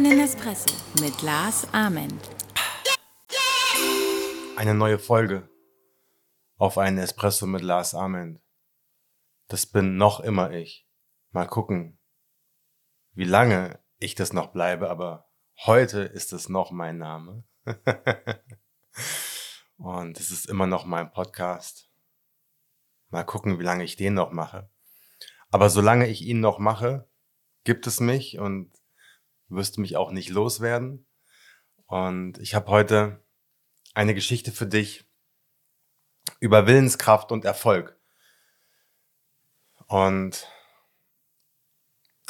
Einen Espresso mit Lars Ament. Eine neue Folge auf einen Espresso mit Lars Ament. Das bin noch immer ich. Mal gucken, wie lange ich das noch bleibe, aber heute ist es noch mein Name. Und es ist immer noch mein Podcast. Mal gucken, wie lange ich den noch mache. Aber solange ich ihn noch mache, gibt es mich und wirst mich auch nicht loswerden. Und ich habe heute eine Geschichte für dich über Willenskraft und Erfolg. Und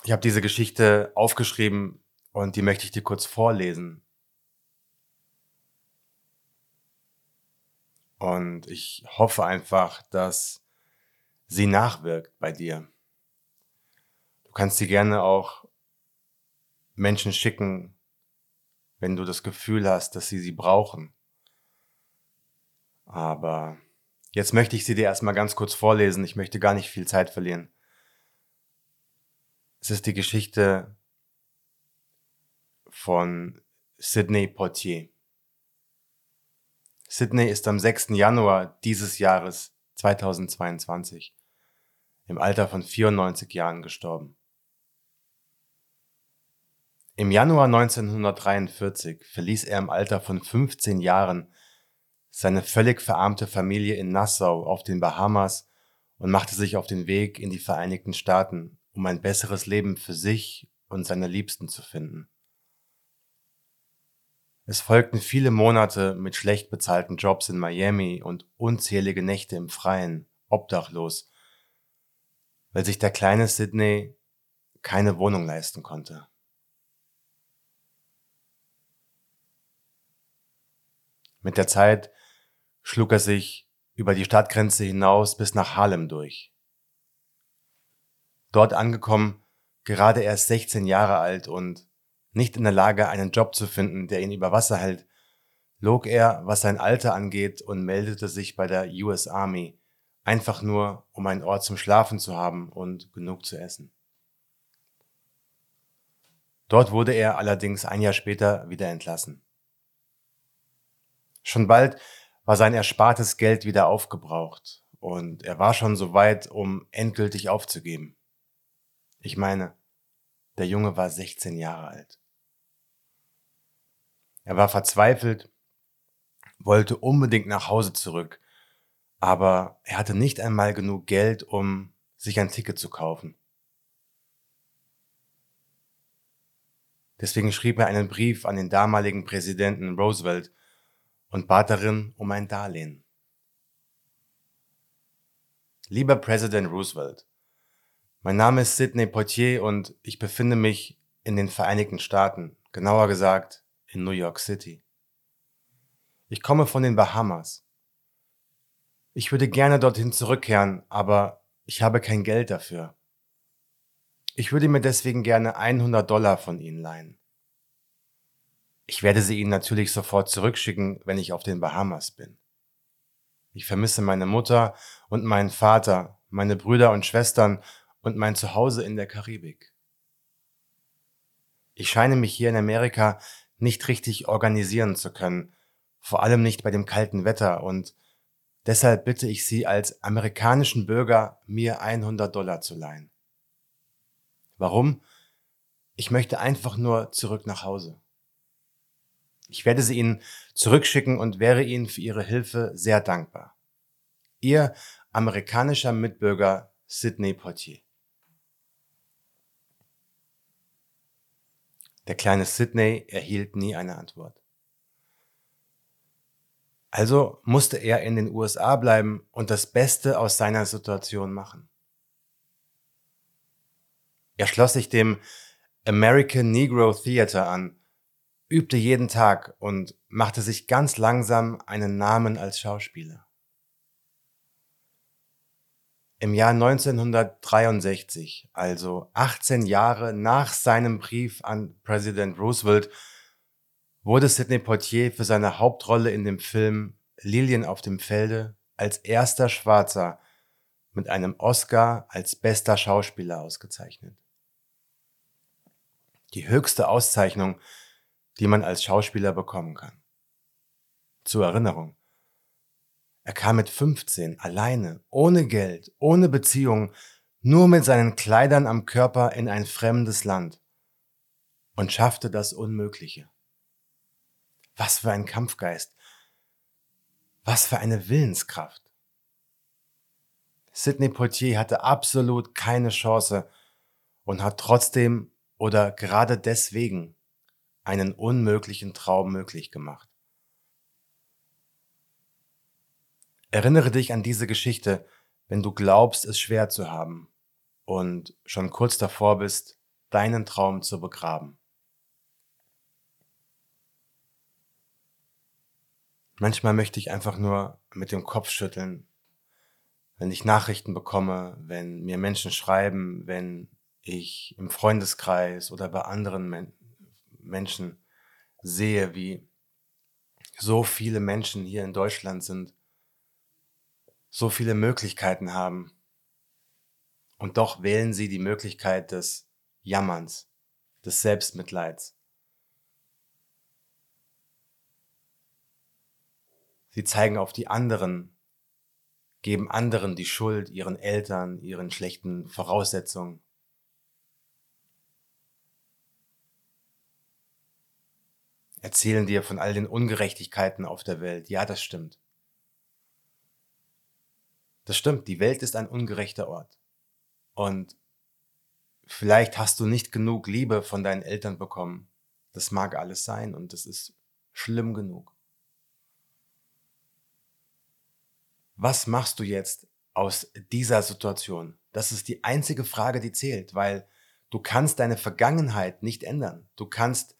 ich habe diese Geschichte aufgeschrieben und die möchte ich dir kurz vorlesen. Und ich hoffe einfach, dass sie nachwirkt bei dir. Du kannst sie gerne auch Menschen schicken, wenn du das Gefühl hast, dass sie sie brauchen. Aber jetzt möchte ich sie dir erstmal ganz kurz vorlesen. Ich möchte gar nicht viel Zeit verlieren. Es ist die Geschichte von Sidney Portier. Sidney ist am 6. Januar dieses Jahres 2022 im Alter von 94 Jahren gestorben. Im Januar 1943 verließ er im Alter von 15 Jahren seine völlig verarmte Familie in Nassau auf den Bahamas und machte sich auf den Weg in die Vereinigten Staaten, um ein besseres Leben für sich und seine Liebsten zu finden. Es folgten viele Monate mit schlecht bezahlten Jobs in Miami und unzählige Nächte im Freien, obdachlos, weil sich der kleine Sidney keine Wohnung leisten konnte. Mit der Zeit schlug er sich über die Stadtgrenze hinaus bis nach Harlem durch. Dort angekommen, gerade erst 16 Jahre alt und nicht in der Lage, einen Job zu finden, der ihn über Wasser hält, log er, was sein Alter angeht, und meldete sich bei der US Army, einfach nur, um einen Ort zum Schlafen zu haben und genug zu essen. Dort wurde er allerdings ein Jahr später wieder entlassen. Schon bald war sein erspartes Geld wieder aufgebraucht und er war schon so weit, um endgültig aufzugeben. Ich meine, der Junge war 16 Jahre alt. Er war verzweifelt, wollte unbedingt nach Hause zurück, aber er hatte nicht einmal genug Geld, um sich ein Ticket zu kaufen. Deswegen schrieb er einen Brief an den damaligen Präsidenten Roosevelt und bat darin um ein Darlehen. Lieber Präsident Roosevelt, mein Name ist Sidney Poitier und ich befinde mich in den Vereinigten Staaten, genauer gesagt in New York City. Ich komme von den Bahamas. Ich würde gerne dorthin zurückkehren, aber ich habe kein Geld dafür. Ich würde mir deswegen gerne 100 Dollar von Ihnen leihen. Ich werde sie Ihnen natürlich sofort zurückschicken, wenn ich auf den Bahamas bin. Ich vermisse meine Mutter und meinen Vater, meine Brüder und Schwestern und mein Zuhause in der Karibik. Ich scheine mich hier in Amerika nicht richtig organisieren zu können, vor allem nicht bei dem kalten Wetter und deshalb bitte ich Sie als amerikanischen Bürger, mir 100 Dollar zu leihen. Warum? Ich möchte einfach nur zurück nach Hause. Ich werde sie Ihnen zurückschicken und wäre Ihnen für Ihre Hilfe sehr dankbar. Ihr amerikanischer Mitbürger Sidney Portier. Der kleine Sidney erhielt nie eine Antwort. Also musste er in den USA bleiben und das Beste aus seiner Situation machen. Er schloss sich dem American Negro Theater an übte jeden Tag und machte sich ganz langsam einen Namen als Schauspieler. Im Jahr 1963, also 18 Jahre nach seinem Brief an Präsident Roosevelt, wurde Sidney Poitier für seine Hauptrolle in dem Film Lilien auf dem Felde als erster Schwarzer mit einem Oscar als bester Schauspieler ausgezeichnet. Die höchste Auszeichnung, die man als Schauspieler bekommen kann. Zur Erinnerung. Er kam mit 15 alleine, ohne Geld, ohne Beziehung, nur mit seinen Kleidern am Körper in ein fremdes Land und schaffte das Unmögliche. Was für ein Kampfgeist. Was für eine Willenskraft. Sidney Poitier hatte absolut keine Chance und hat trotzdem oder gerade deswegen einen unmöglichen Traum möglich gemacht. Erinnere dich an diese Geschichte, wenn du glaubst, es schwer zu haben und schon kurz davor bist, deinen Traum zu begraben. Manchmal möchte ich einfach nur mit dem Kopf schütteln, wenn ich Nachrichten bekomme, wenn mir Menschen schreiben, wenn ich im Freundeskreis oder bei anderen Men Menschen sehe, wie so viele Menschen hier in Deutschland sind, so viele Möglichkeiten haben. Und doch wählen sie die Möglichkeit des Jammerns, des Selbstmitleids. Sie zeigen auf die anderen, geben anderen die Schuld, ihren Eltern, ihren schlechten Voraussetzungen. Erzählen dir von all den Ungerechtigkeiten auf der Welt. Ja, das stimmt. Das stimmt, die Welt ist ein ungerechter Ort. Und vielleicht hast du nicht genug Liebe von deinen Eltern bekommen. Das mag alles sein und das ist schlimm genug. Was machst du jetzt aus dieser Situation? Das ist die einzige Frage, die zählt, weil du kannst deine Vergangenheit nicht ändern. Du kannst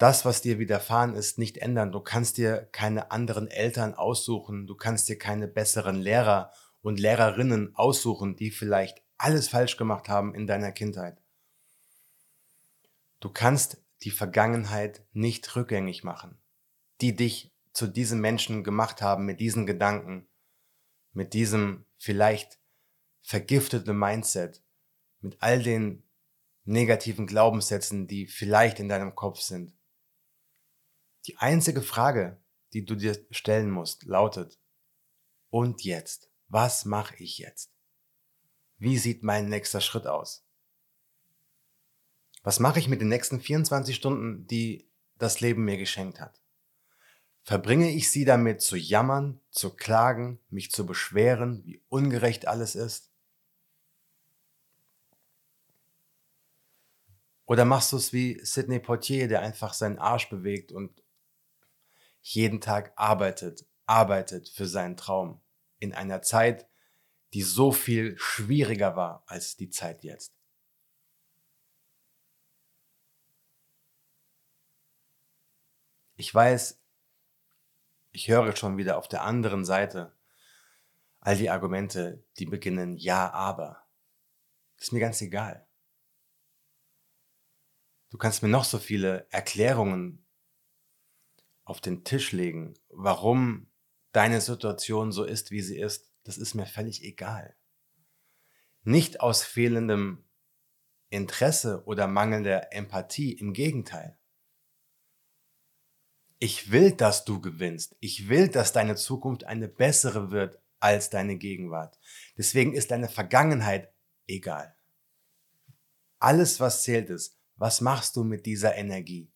das, was dir widerfahren ist, nicht ändern. Du kannst dir keine anderen Eltern aussuchen. Du kannst dir keine besseren Lehrer und Lehrerinnen aussuchen, die vielleicht alles falsch gemacht haben in deiner Kindheit. Du kannst die Vergangenheit nicht rückgängig machen, die dich zu diesem Menschen gemacht haben mit diesen Gedanken, mit diesem vielleicht vergifteten Mindset, mit all den negativen Glaubenssätzen, die vielleicht in deinem Kopf sind. Die einzige Frage, die du dir stellen musst, lautet, und jetzt? Was mache ich jetzt? Wie sieht mein nächster Schritt aus? Was mache ich mit den nächsten 24 Stunden, die das Leben mir geschenkt hat? Verbringe ich sie damit zu jammern, zu klagen, mich zu beschweren, wie ungerecht alles ist? Oder machst du es wie Sidney Poitier, der einfach seinen Arsch bewegt und jeden Tag arbeitet, arbeitet für seinen Traum in einer Zeit, die so viel schwieriger war als die Zeit jetzt. Ich weiß, ich höre schon wieder auf der anderen Seite all die Argumente, die beginnen ja, aber. ist mir ganz egal. Du kannst mir noch so viele Erklärungen auf den Tisch legen, warum deine Situation so ist, wie sie ist. Das ist mir völlig egal. Nicht aus fehlendem Interesse oder mangelnder Empathie, im Gegenteil. Ich will, dass du gewinnst. Ich will, dass deine Zukunft eine bessere wird als deine Gegenwart. Deswegen ist deine Vergangenheit egal. Alles, was zählt ist, was machst du mit dieser Energie?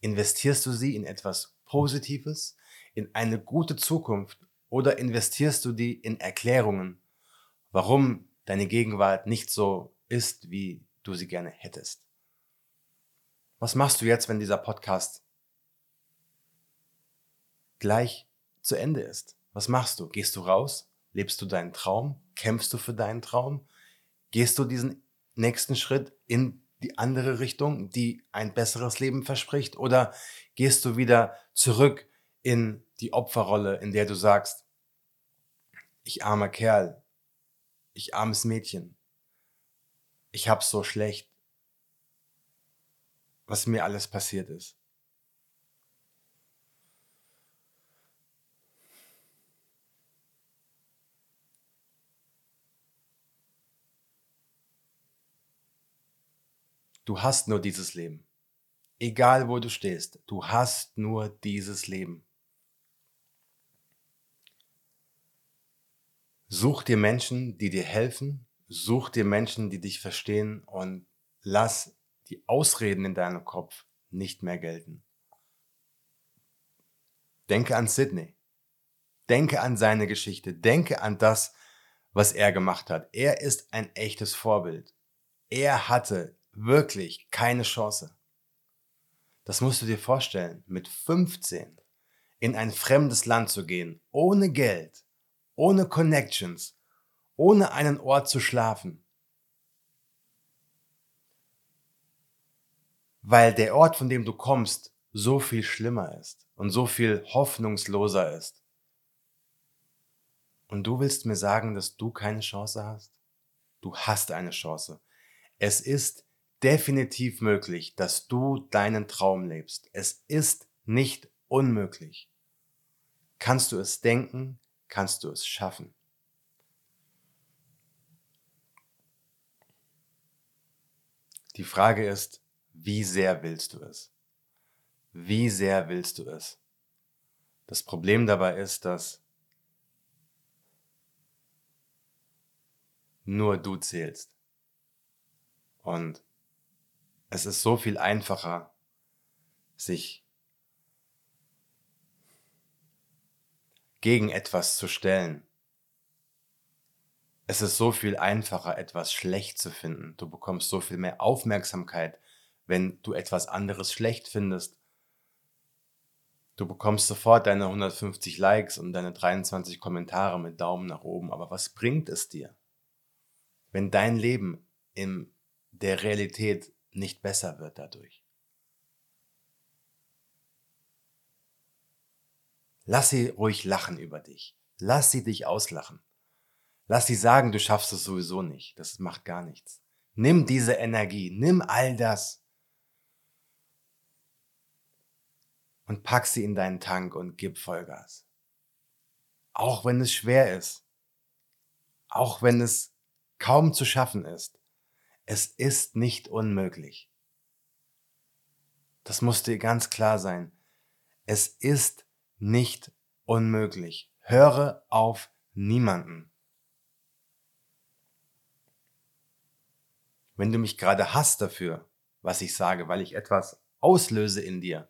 Investierst du sie in etwas Positives, in eine gute Zukunft oder investierst du die in Erklärungen, warum deine Gegenwart nicht so ist, wie du sie gerne hättest? Was machst du jetzt, wenn dieser Podcast gleich zu Ende ist? Was machst du? Gehst du raus? Lebst du deinen Traum? Kämpfst du für deinen Traum? Gehst du diesen nächsten Schritt in die andere Richtung, die ein besseres Leben verspricht? Oder gehst du wieder zurück in die Opferrolle, in der du sagst, ich armer Kerl, ich armes Mädchen, ich hab's so schlecht, was mir alles passiert ist. Du hast nur dieses Leben. Egal wo du stehst, du hast nur dieses Leben. Such dir Menschen, die dir helfen, such dir Menschen, die dich verstehen und lass die Ausreden in deinem Kopf nicht mehr gelten. Denke an Sydney. Denke an seine Geschichte. Denke an das, was er gemacht hat. Er ist ein echtes Vorbild. Er hatte wirklich keine Chance. Das musst du dir vorstellen, mit 15 in ein fremdes Land zu gehen, ohne Geld, ohne Connections, ohne einen Ort zu schlafen. Weil der Ort, von dem du kommst, so viel schlimmer ist und so viel hoffnungsloser ist. Und du willst mir sagen, dass du keine Chance hast? Du hast eine Chance. Es ist definitiv möglich, dass du deinen Traum lebst. Es ist nicht unmöglich. Kannst du es denken, kannst du es schaffen. Die Frage ist, wie sehr willst du es? Wie sehr willst du es? Das Problem dabei ist, dass nur du zählst. Und es ist so viel einfacher, sich gegen etwas zu stellen. Es ist so viel einfacher, etwas schlecht zu finden. Du bekommst so viel mehr Aufmerksamkeit, wenn du etwas anderes schlecht findest. Du bekommst sofort deine 150 Likes und deine 23 Kommentare mit Daumen nach oben. Aber was bringt es dir? wenn dein Leben in der Realität nicht besser wird dadurch. Lass sie ruhig lachen über dich. Lass sie dich auslachen. Lass sie sagen, du schaffst es sowieso nicht. Das macht gar nichts. Nimm diese Energie, nimm all das und pack sie in deinen Tank und gib Vollgas. Auch wenn es schwer ist. Auch wenn es kaum zu schaffen ist. Es ist nicht unmöglich. Das muss dir ganz klar sein. Es ist nicht unmöglich. Höre auf niemanden. Wenn du mich gerade hasst dafür, was ich sage, weil ich etwas auslöse in dir,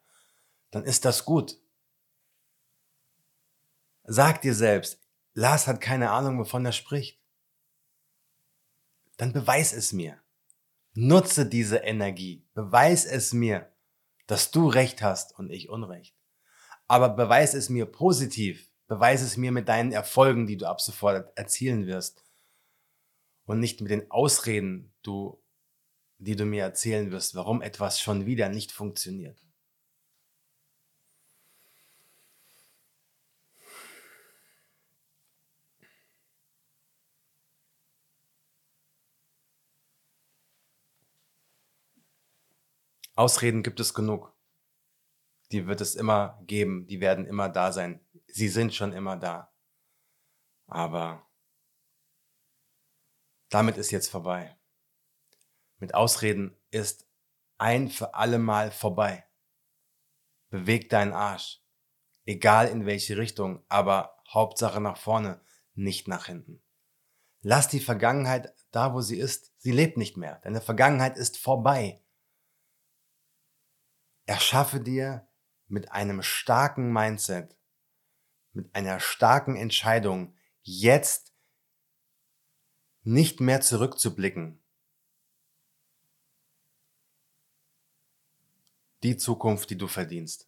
dann ist das gut. Sag dir selbst, Lars hat keine Ahnung, wovon er spricht dann beweis es mir. Nutze diese Energie. Beweis es mir, dass du Recht hast und ich Unrecht. Aber beweis es mir positiv. Beweis es mir mit deinen Erfolgen, die du ab sofort erzielen wirst. Und nicht mit den Ausreden, du, die du mir erzählen wirst, warum etwas schon wieder nicht funktioniert. Ausreden gibt es genug. Die wird es immer geben, die werden immer da sein. Sie sind schon immer da. Aber damit ist jetzt vorbei. Mit Ausreden ist ein für alle Mal vorbei. Beweg deinen Arsch. Egal in welche Richtung, aber Hauptsache nach vorne, nicht nach hinten. Lass die Vergangenheit da, wo sie ist. Sie lebt nicht mehr. Deine Vergangenheit ist vorbei. Erschaffe dir mit einem starken Mindset, mit einer starken Entscheidung, jetzt nicht mehr zurückzublicken. Die Zukunft, die du verdienst.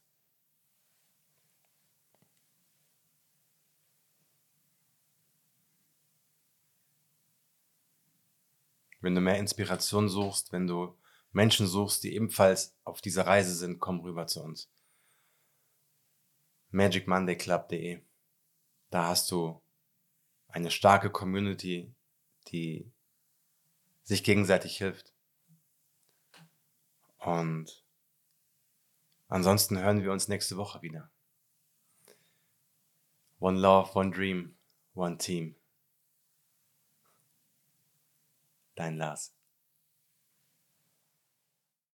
Wenn du mehr Inspiration suchst, wenn du Menschen suchst, die ebenfalls auf dieser Reise sind, komm rüber zu uns. magicmondayclub.de. Da hast du eine starke Community, die sich gegenseitig hilft. Und ansonsten hören wir uns nächste Woche wieder. One Love, One Dream, One Team. Dein Lars.